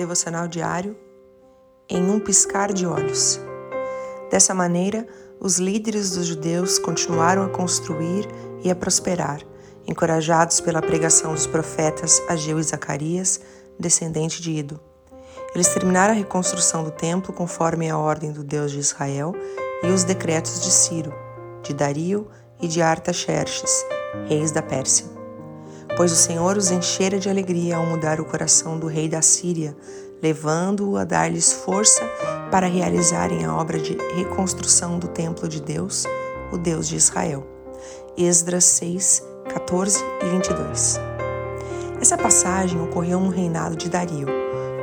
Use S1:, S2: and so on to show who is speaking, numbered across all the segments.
S1: devocional diário em um piscar de olhos. Dessa maneira, os líderes dos judeus continuaram a construir e a prosperar, encorajados pela pregação dos profetas Ageu e Zacarias, descendente de Ido. Eles terminaram a reconstrução do templo conforme a ordem do Deus de Israel e os decretos de Ciro, de Dario e de Artaxerxes, reis da Pérsia. Pois o Senhor os enchera de alegria ao mudar o coração do rei da Síria, levando-o a dar-lhes força para realizarem a obra de reconstrução do templo de Deus, o Deus de Israel. Esdras 6, 14 e 22. Essa passagem ocorreu no reinado de Dario,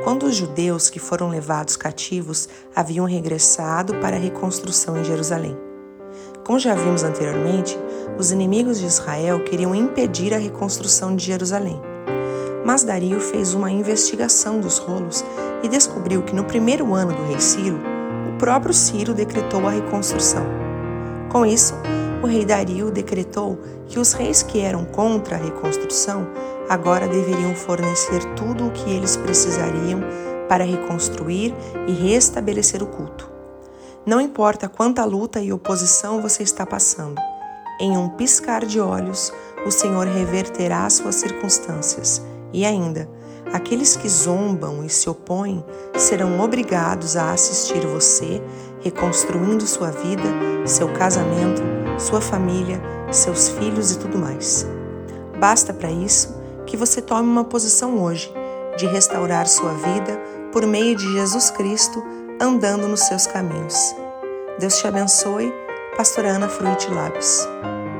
S1: quando os judeus que foram levados cativos haviam regressado para a reconstrução em Jerusalém. Como já vimos anteriormente, os inimigos de Israel queriam impedir a reconstrução de Jerusalém. Mas Dario fez uma investigação dos rolos e descobriu que no primeiro ano do rei Ciro, o próprio Ciro decretou a reconstrução. Com isso, o rei Dario decretou que os reis que eram contra a reconstrução agora deveriam fornecer tudo o que eles precisariam para reconstruir e restabelecer o culto. Não importa quanta luta e oposição você está passando, em um piscar de olhos, o Senhor reverterá suas circunstâncias e ainda, aqueles que zombam e se opõem serão obrigados a assistir você reconstruindo sua vida, seu casamento, sua família, seus filhos e tudo mais. Basta para isso que você tome uma posição hoje de restaurar sua vida por meio de Jesus Cristo andando nos seus caminhos. Deus te abençoe, Pastora Ana Fruit Lábios.